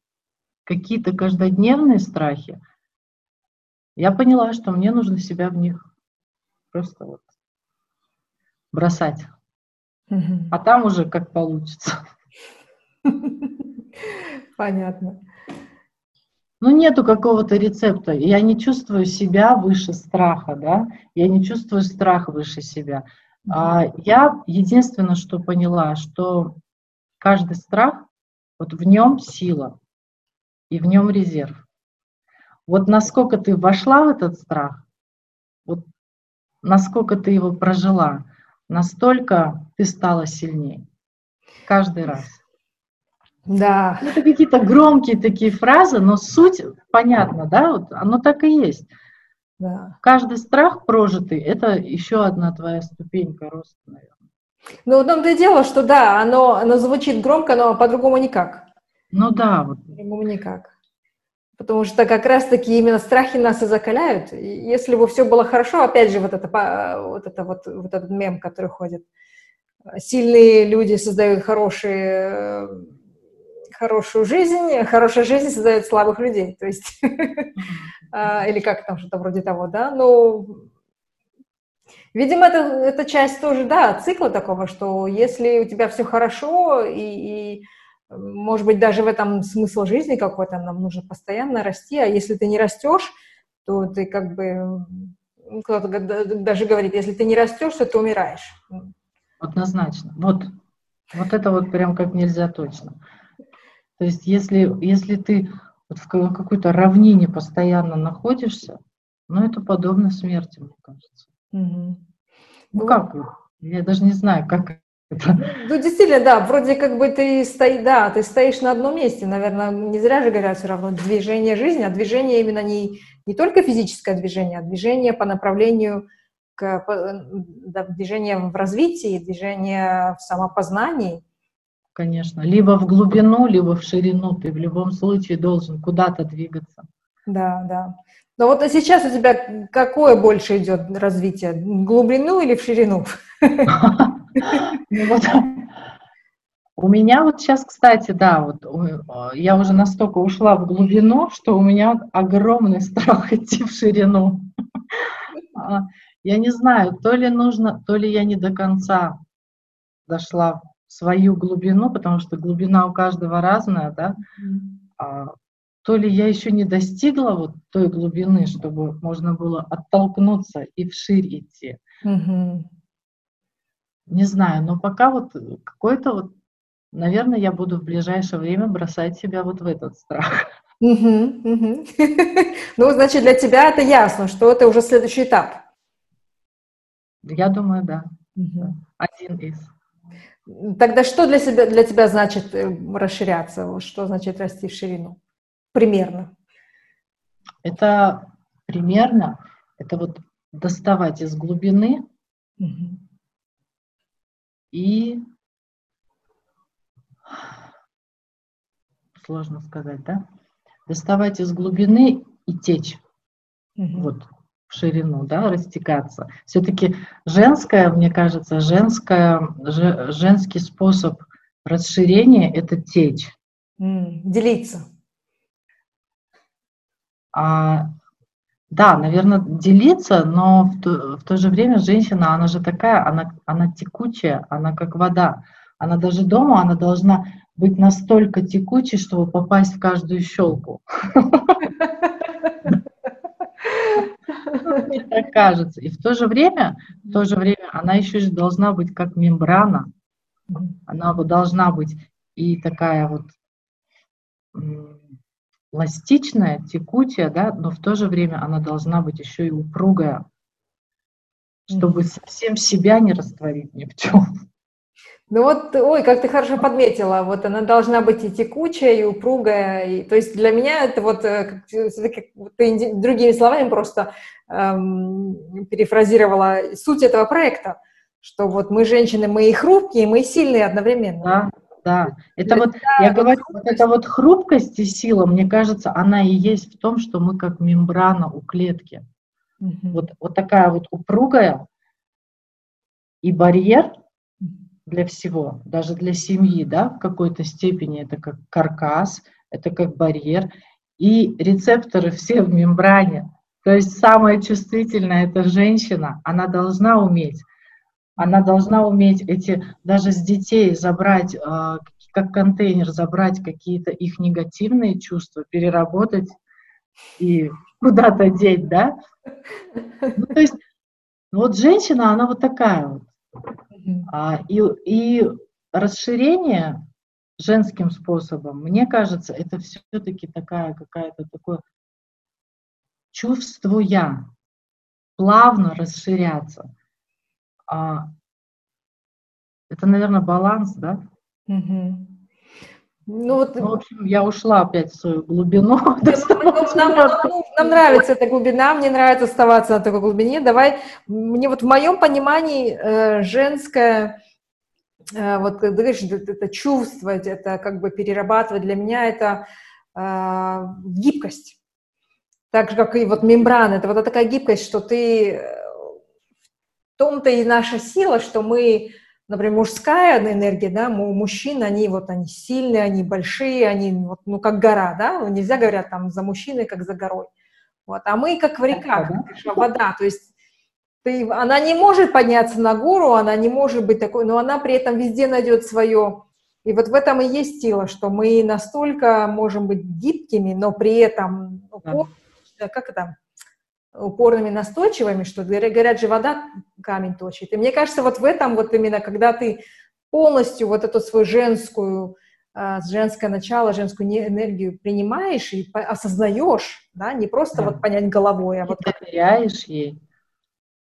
какие-то каждодневные страхи, я поняла, что мне нужно себя в них просто вот бросать. Mm-hmm. А там уже как получится. Понятно. Ну, нету какого-то рецепта. Я не чувствую себя выше страха, да, я не чувствую страх выше себя. А я единственное, что поняла, что каждый страх, вот в нем сила и в нем резерв. Вот насколько ты вошла в этот страх, вот насколько ты его прожила, настолько ты стала сильнее. Каждый раз. Да. Ну, это какие-то громкие такие фразы, но суть понятна, да, вот оно так и есть. Да. Каждый страх прожитый – это еще одна твоя ступенька роста, наверное. Ну, в том-то и дело, что да, оно, оно звучит громко, но по-другому никак. Ну да. Вот. По-другому никак. Потому что как раз-таки именно страхи нас и закаляют. И если бы все было хорошо, опять же, вот это вот, это вот, вот этот мем, который ходит. Сильные люди создают хорошие хорошую жизнь, хорошая жизнь создает слабых людей, то есть, а, или как там, что-то вроде того, да, ну, видимо, это, это часть тоже, да, цикла такого, что если у тебя все хорошо, и, и может быть, даже в этом смысл жизни какой-то, нам нужно постоянно расти, а если ты не растешь, то ты как бы, ну, кто-то даже говорит, если ты не растешь, то ты умираешь. Однозначно. Вот, вот это вот прям как нельзя точно. То есть если, если ты вот в какой-то равнине постоянно находишься, ну это подобно смерти, мне кажется. Угу. Ну как? Я даже не знаю, как это. Ну, действительно, да, вроде как бы ты стоишь, да, ты стоишь на одном месте, наверное, не зря же говорят все равно движение жизни, а движение именно не, не только физическое движение, а движение по направлению к да, движение в развитии, движение в самопознании – конечно. Либо в глубину, либо в ширину. Ты в любом случае должен куда-то двигаться. Да, да. Но вот а сейчас у тебя какое больше идет развитие? В глубину или в ширину? Ну у меня вот сейчас, кстати, да, вот я уже настолько ушла в глубину, что у меня огромный страх идти в ширину. А, я не знаю, то ли нужно, то ли я не до конца дошла свою глубину, потому что глубина у каждого разная, да, а, то ли я еще не достигла вот той глубины, чтобы можно было оттолкнуться и вширь идти. Mm-hmm. Не знаю, но пока вот какой-то вот, наверное, я буду в ближайшее время бросать себя вот в этот страх. Ну, значит, для тебя это ясно, что это уже следующий этап. Я думаю, да. Один из. Тогда что для, себя, для тебя значит э, расширяться? Что значит расти в ширину? Примерно. Это примерно, это вот доставать из глубины угу. и сложно сказать, да? Доставать из глубины и течь. Угу. Вот ширину, да, растекаться. Все-таки женская, мне кажется, женская, женский способ расширения – это течь. Mm, делиться. А, да, наверное, делиться, но в то, в то же время женщина, она же такая, она, она текучая, она как вода. Она даже дома, она должна быть настолько текучей, чтобы попасть в каждую щелку. Мне так кажется. И в то же время, в то же время она еще же должна быть как мембрана. Она вот должна быть и такая вот пластичная, текучая, да, но в то же время она должна быть еще и упругая. чтобы совсем себя не растворить ни в чем. Ну вот, ой, как ты хорошо подметила, вот она должна быть и текучая, и упругая, и, то есть для меня это вот, э, как, ты другими словами просто эм, перефразировала суть этого проекта, что вот мы женщины, мы и хрупкие, мы и сильные одновременно. Да, да. Это вот, я говорю, вот эта вот хрупкость и сила, мне кажется, она и есть в том, что мы как мембрана у клетки. Угу. Вот, вот такая вот упругая и барьер – для всего, даже для семьи, да, в какой-то степени это как каркас, это как барьер, и рецепторы все в мембране. То есть самая чувствительная это женщина, она должна уметь, она должна уметь эти, даже с детей забрать, а, как контейнер, забрать какие-то их негативные чувства, переработать и куда-то деть, да? Ну, то есть вот женщина, она вот такая вот. А, и, и расширение женским способом, мне кажется, это все-таки такая какая-то такое чувствуя, плавно расширяться. А, это, наверное, баланс, да? Угу. Ну, вот... ну, в общем, я ушла опять в свою глубину. Нам, нам, нам нравится эта глубина, мне нравится оставаться на такой глубине. Давай, мне вот в моем понимании э, женское, э, вот ты говоришь, это чувствовать, это как бы перерабатывать, для меня это э, гибкость. Так же, как и вот мембрана, это вот такая гибкость, что ты... В том-то и наша сила, что мы например, мужская энергия, да, у мужчин, они вот, они сильные, они большие, они вот, ну, как гора, да, ну, нельзя говорить там за мужчиной, как за горой. Вот, а мы как в реках, как вода, то есть ты, она не может подняться на гору, она не может быть такой, но она при этом везде найдет свое. И вот в этом и есть сила, что мы настолько можем быть гибкими, но при этом, ну, как это, упорными, настойчивыми, что говорят же, вода камень точит. И мне кажется, вот в этом вот именно, когда ты полностью вот эту свою женскую, а, женское начало, женскую энергию принимаешь и осознаешь, да, не просто да. вот понять головой, а и вот... доверяешь ей,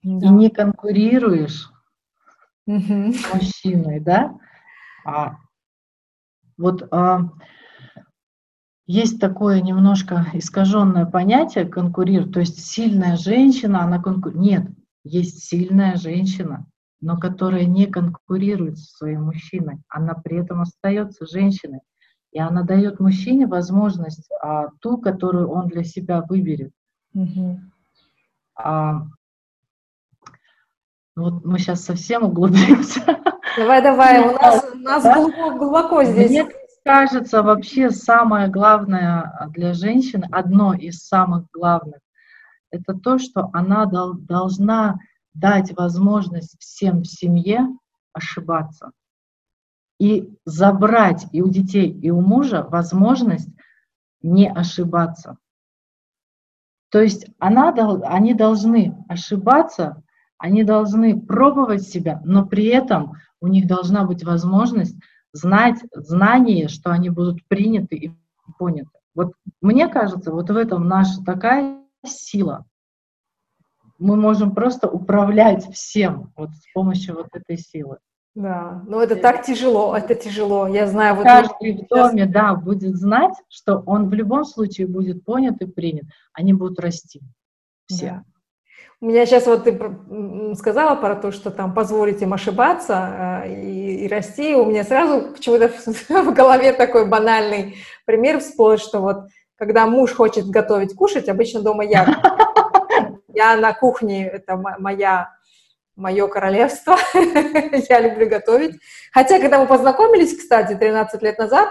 да. и не конкурируешь угу. с мужчиной, да, а вот а, есть такое немножко искаженное понятие конкурир, то есть сильная женщина, она конкурирует. Нет, есть сильная женщина, но которая не конкурирует со своим мужчиной, она при этом остается женщиной. И она дает мужчине возможность а, ту, которую он для себя выберет. Угу. А, вот мы сейчас совсем углубимся. Давай, давай, у нас, у нас глубоко, глубоко здесь. Мне кажется, вообще самое главное для женщины, одно из самых главных, это то, что она дол- должна дать возможность всем в семье ошибаться и забрать и у детей, и у мужа возможность не ошибаться. То есть она, они должны ошибаться, они должны пробовать себя, но при этом у них должна быть возможность знать, знание, что они будут приняты и поняты. Вот мне кажется, вот в этом наша такая сила. Мы можем просто управлять всем вот с помощью вот этой силы. Да, но это так тяжело, это тяжело. Я знаю, вот каждый в доме, да, будет знать, что он в любом случае будет понят и принят. Они будут расти все. Да. Меня сейчас вот ты сказала про то, что там позволить им ошибаться э, и, и расти. У меня сразу почему-то в голове такой банальный пример всплыл, что вот когда муж хочет готовить кушать, обычно дома я. Я на кухне, это моя, мое королевство, я люблю готовить. Хотя, когда мы познакомились, кстати, 13 лет назад,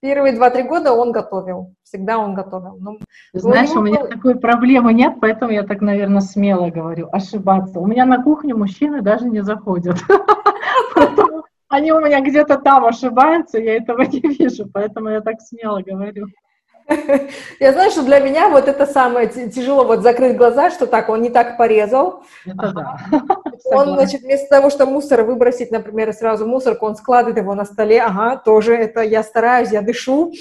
Первые два-три года он готовил, всегда он готовил. Ну, Знаешь, у меня такой проблемы нет, поэтому я так, наверное, смело говорю, ошибаться. У меня на кухне мужчины даже не заходят. Они у меня где-то там ошибаются, я этого не вижу, поэтому я так смело говорю. Я знаю, что для меня вот это самое тяжело, вот закрыть глаза, что так, он не так порезал. Это да. Он, значит, вместо того, что мусор выбросить, например, сразу мусорку, он складывает его на столе, ага, тоже это я стараюсь, я дышу.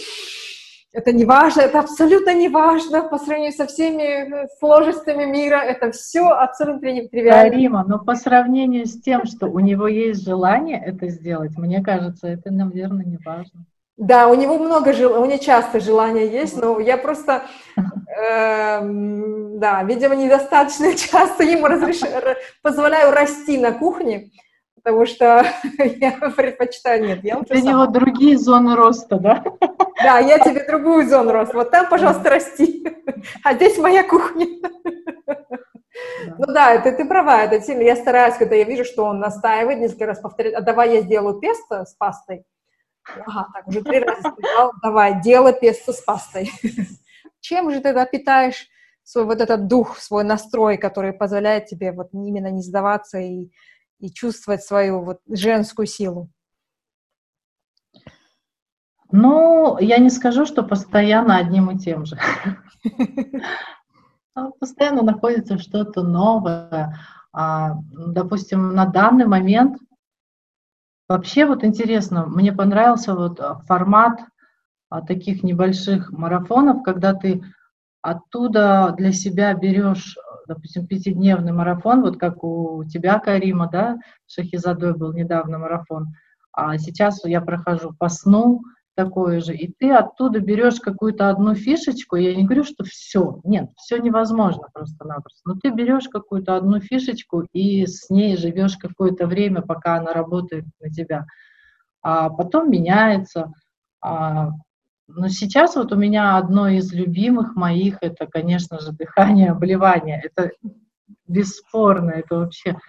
это не важно, это абсолютно не важно по сравнению со всеми э, сложностями мира, это все абсолютно тривиально. Рима, но по сравнению с тем, что у него есть желание это сделать, мне кажется, это, наверное, не важно. Да, у него много жел... у него часто желания есть, но я просто, э, да, видимо, недостаточно часто ему разреш... позволяю расти на кухне, потому что я предпочитаю нет. Я Для него другие зоны роста, да? Да, я тебе другую зону роста. Вот там, пожалуйста, расти. А здесь моя кухня. Ну да, это ты права, это сильно. Я стараюсь, когда я вижу, что он настаивает, несколько раз повторяет, а давай я сделаю песто с пастой. Ага, так, уже три раза сказал, давай, делай песто с пастой. Чем же ты тогда питаешь свой вот этот дух, свой настрой, который позволяет тебе вот именно не сдаваться и, и чувствовать свою вот женскую силу? Ну, я не скажу, что постоянно одним и тем же. Постоянно находится что-то новое. А, допустим, на данный момент вообще вот интересно, мне понравился вот формат а, таких небольших марафонов, когда ты оттуда для себя берешь, допустим, пятидневный марафон, вот как у тебя, Карима, да, Шахизадой был недавно марафон, а сейчас я прохожу по сну, такое же, и ты оттуда берешь какую-то одну фишечку, я не говорю, что все, нет, все невозможно просто-напросто, но ты берешь какую-то одну фишечку и с ней живешь какое-то время, пока она работает на тебя, а потом меняется. А, но сейчас вот у меня одно из любимых моих, это, конечно же, дыхание, обливание, это бесспорно, это вообще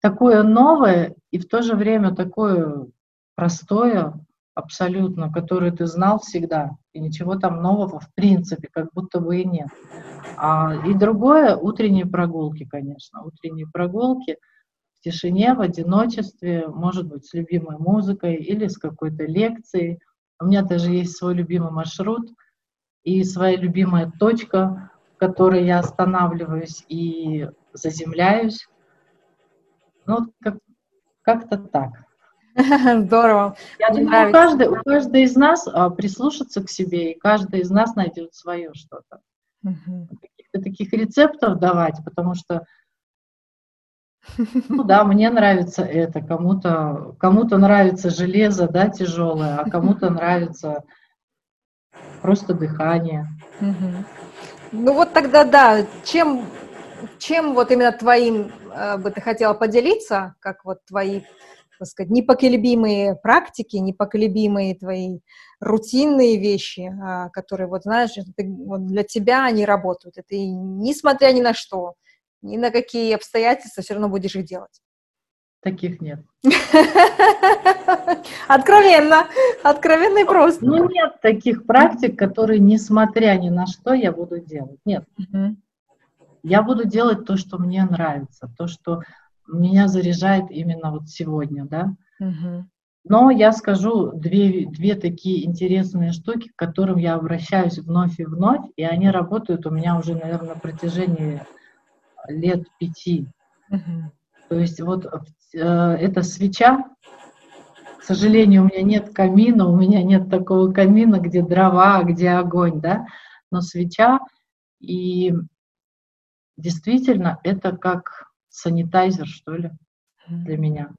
такое новое и в то же время такое простое, абсолютно, который ты знал всегда, и ничего там нового в принципе, как будто бы и нет. А, и другое — утренние прогулки, конечно. Утренние прогулки в тишине, в одиночестве, может быть, с любимой музыкой или с какой-то лекцией. У меня даже есть свой любимый маршрут и своя любимая точка, в которой я останавливаюсь и заземляюсь. Ну, как, как-то так. Здорово. Я Мне думаю, у каждой, у каждой из нас а, прислушаться к себе, и каждый из нас найдет свое что-то. Угу. Каких-то таких рецептов давать, потому что, ну да, мне нравится это, кому-то кому нравится железо, да, тяжелое, а кому-то нравится просто дыхание. Угу. Ну вот тогда да, чем, чем вот именно твоим э, бы ты хотела поделиться, как вот твои так сказать, непоколебимые практики, непоколебимые твои рутинные вещи, а, которые, вот знаешь, вот для тебя они работают. И ты, несмотря ни на что, ни на какие обстоятельства, все равно будешь их делать. Таких нет. Откровенно, откровенно и просто. Ну, нет таких практик, которые, несмотря ни на что, я буду делать. Нет. Я буду делать то, что мне нравится, то, что меня заряжает именно вот сегодня, да. Угу. Но я скажу две, две такие интересные штуки, к которым я обращаюсь вновь и вновь, и они работают у меня уже, наверное, на протяжении лет пяти. Угу. То есть вот э, эта свеча, к сожалению, у меня нет камина, у меня нет такого камина, где дрова, где огонь, да, но свеча, и действительно это как санитайзер, что ли, для меня.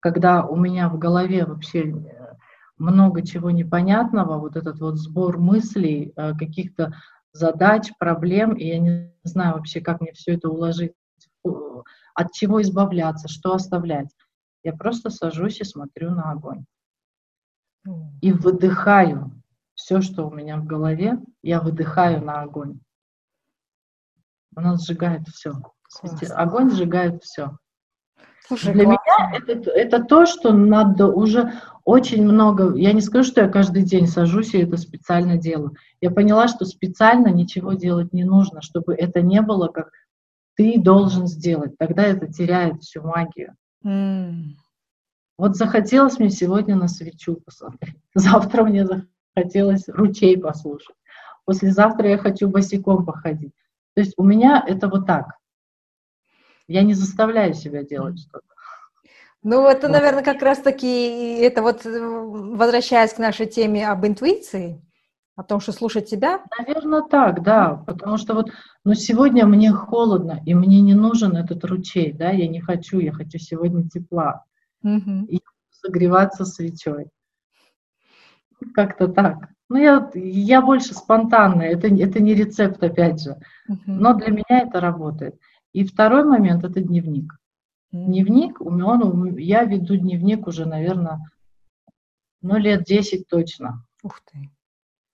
Когда у меня в голове вообще э, много чего непонятного, вот этот вот сбор мыслей, э, каких-то задач, проблем, и я не знаю вообще, как мне все это уложить, от чего избавляться, что оставлять. Я просто сажусь и смотрю на огонь. И выдыхаю все, что у меня в голове, я выдыхаю на огонь. Она сжигает все. Классно. Огонь сжигает все. Слушай, Для классно. меня это, это то, что надо уже очень много. Я не скажу, что я каждый день сажусь и это специально делаю. Я поняла, что специально ничего делать не нужно, чтобы это не было как ты должен сделать. Тогда это теряет всю магию. Mm. Вот захотелось мне сегодня на свечу посмотреть. Завтра мне захотелось ручей послушать. Послезавтра я хочу босиком походить. То есть у меня это вот так. Я не заставляю себя делать что-то. Ну, это, вот. наверное, как раз-таки, это вот, возвращаясь к нашей теме об интуиции, О том, что слушать тебя? Наверное, так, да. Потому что вот, ну, сегодня мне холодно, и мне не нужен этот ручей, да, я не хочу, я хочу сегодня тепла. Угу. И согреваться свечой. Как-то так. Ну, я, я больше спонтанная, это, это не рецепт, опять же. Uh-huh. Но для меня это работает. И второй момент – это дневник. Дневник, он, я веду дневник уже, наверное, ну, лет 10 точно. Ух ты.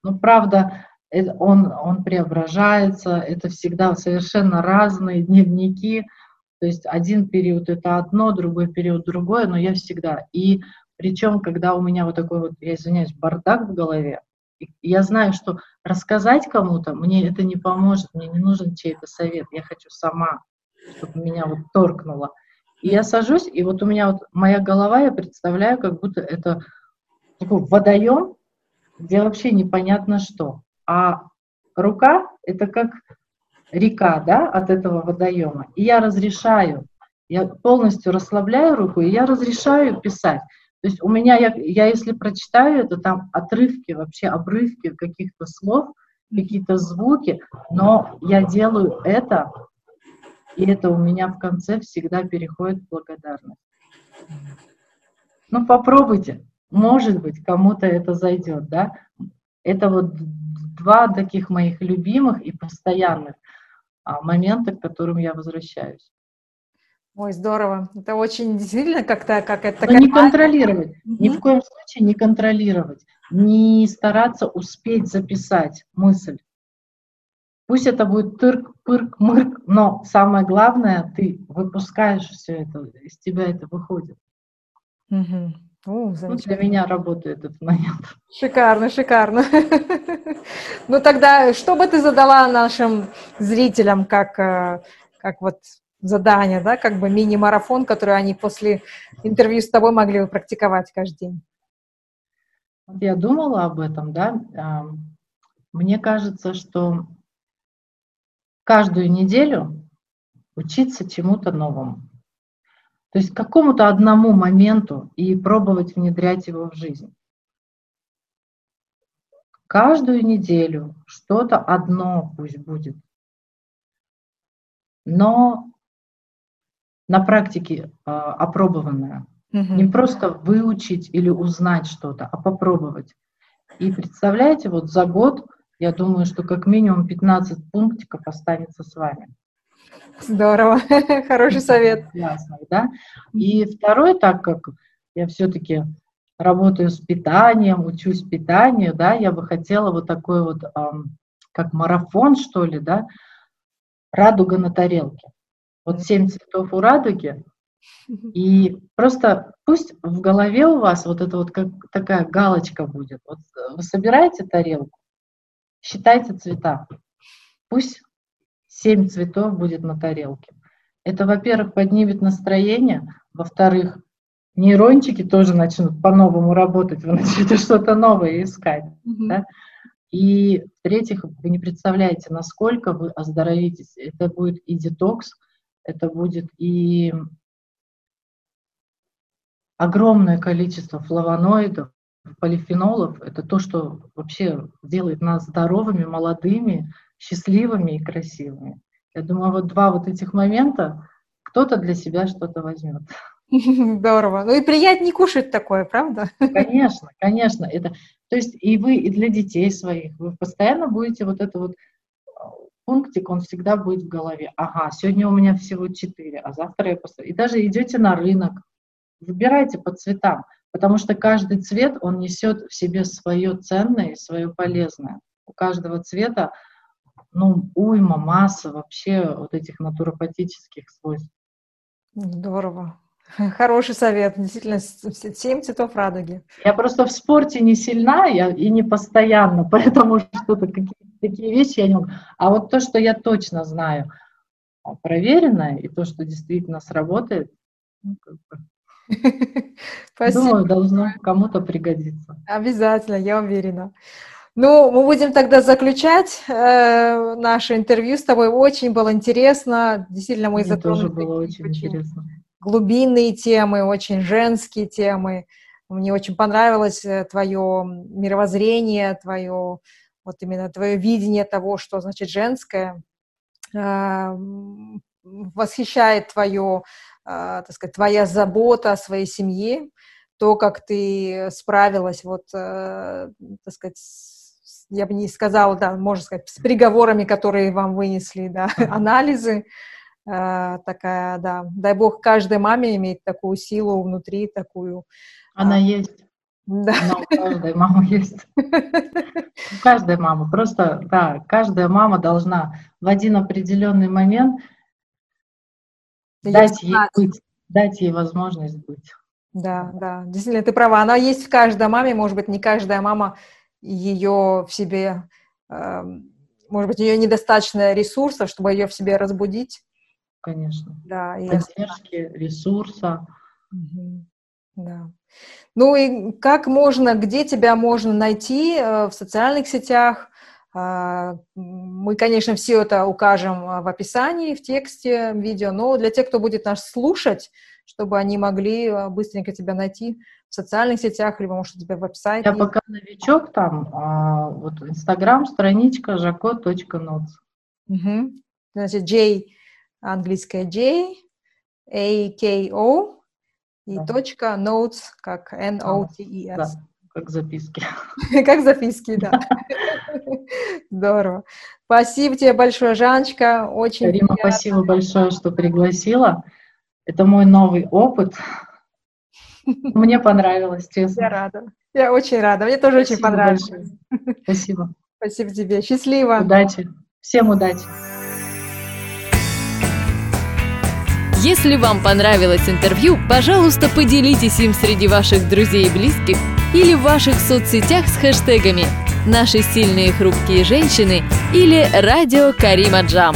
Ну, правда, он, он преображается, это всегда совершенно разные дневники. То есть один период это одно, другой период другое, но я всегда. И причем, когда у меня вот такой вот, я извиняюсь, бардак в голове, я знаю, что рассказать кому-то мне это не поможет, мне не нужен чей-то совет, я хочу сама, чтобы меня вот торкнуло. И я сажусь, и вот у меня вот моя голова, я представляю, как будто это такой водоем, где вообще непонятно что. А рука — это как река, да, от этого водоема. И я разрешаю, я полностью расслабляю руку, и я разрешаю писать. То есть у меня, я, я если прочитаю это, там отрывки, вообще обрывки каких-то слов, какие-то звуки, но я делаю это, и это у меня в конце всегда переходит в благодарность. Ну, попробуйте. Может быть, кому-то это зайдет, да? Это вот два таких моих любимых и постоянных а, момента, к которым я возвращаюсь. Ой, здорово. Это очень действительно как-то как это. Но не контролировать, mm ни в коем случае не контролировать, не стараться успеть записать мысль. Пусть это будет тырк, пырк, мырк, но самое главное, ты выпускаешь все это, из тебя это выходит. Угу. О, ну, для меня работает этот момент. Шикарно, шикарно. Ну тогда, что бы ты задала нашим зрителям, как, э, как вот задание, да, как бы мини-марафон, который они после интервью с тобой могли бы практиковать каждый день? Я думала об этом, да. Мне кажется, что каждую неделю учиться чему-то новому. То есть какому-то одному моменту и пробовать внедрять его в жизнь. Каждую неделю что-то одно пусть будет. Но на практике а, опробованное. Угу. Не просто выучить или узнать что-то, а попробовать. И представляете, вот за год, я думаю, что как минимум 15 пунктиков останется с вами. Здорово, хороший совет. Ясно, да? И второй, так как я все-таки работаю с питанием, учусь питанию, да, я бы хотела вот такой вот, как марафон, что ли, да, радуга на тарелке. Вот семь цветов у радуги. И просто пусть в голове у вас вот это вот как такая галочка будет. Вот вы собираете тарелку, считайте цвета. Пусть семь цветов будет на тарелке. Это, во-первых, поднимет настроение, во-вторых, нейрончики тоже начнут по-новому работать, вы начнете что-то новое искать. Mm-hmm. Да? И в-третьих, вы не представляете, насколько вы оздоровитесь. Это будет и детокс, это будет и огромное количество флавоноидов, полифенолов. Это то, что вообще делает нас здоровыми, молодыми, счастливыми и красивыми. Я думаю, вот два вот этих момента кто-то для себя что-то возьмет. Здорово. Ну и приятнее кушать такое, правда? Конечно, конечно. Это, то есть и вы, и для детей своих, вы постоянно будете вот это вот пунктик, он всегда будет в голове. Ага, сегодня у меня всего четыре, а завтра я поставлю. И даже идете на рынок, выбирайте по цветам, потому что каждый цвет, он несет в себе свое ценное и свое полезное. У каждого цвета, ну, уйма, масса вообще вот этих натуропатических свойств. Здорово. Хороший совет, действительно, семь цветов радуги. Я просто в спорте не сильна я, и не постоянно, поэтому что-то какие такие вещи я не могу. А вот то, что я точно знаю, а, проверенное, и то, что действительно сработает, ну, как бы, Спасибо. думаю, должно кому-то пригодиться. Обязательно, я уверена. Ну, мы будем тогда заключать э, наше интервью с тобой. Очень было интересно. Действительно, мы Мне затронули тоже было очень, очень интересно. глубинные темы, очень женские темы. Мне очень понравилось э, твое мировоззрение, твое вот именно твое видение того, что значит женское, а, восхищает твое, так сказать, твоя забота о своей семье, то, как ты справилась, вот, э, так сказать, я бы не сказала, да, можно сказать, с приговорами, которые вам вынесли, да, анализы, э, такая, да, дай бог каждой маме иметь такую силу внутри, такую. Она а, есть. Да. Она у каждой мамы есть. У каждой мамы. Просто, да, каждая мама должна в один определенный момент дать ей быть, дать ей возможность быть. Да, да, действительно, ты права. Она есть в каждой маме, может быть, не каждая мама ее в себе, э, может быть, ее недостаточно ресурсов, чтобы ее в себе разбудить. Конечно. Да, и Поддержки, ресурса. Угу. Да. Ну и как можно, где тебя можно найти э, в социальных сетях? Э, мы, конечно, все это укажем в описании, в тексте видео, но для тех, кто будет нас слушать, чтобы они могли э, быстренько тебя найти в социальных сетях, либо, может, у тебя веб-сайт. Я пока новичок там, а, вот Инстаграм, страничка jaco.notes. Угу. Значит, J, английская J, A, K, O, и да. точка notes, как N-O-T-E-S. Да, как записки. как записки, да. Здорово. Спасибо тебе большое, Жаночка. Очень Рима, спасибо большое, что пригласила. Это мой новый опыт. Мне понравилось, честно. Я рада. Я очень рада. Мне тоже Спасибо очень понравилось. Большое. Спасибо. Спасибо тебе. Счастливо. Удачи. Всем удачи. Если вам понравилось интервью, пожалуйста, поделитесь им среди ваших друзей и близких или в ваших соцсетях с хэштегами «Наши сильные хрупкие женщины» или «Радио Карима Джам».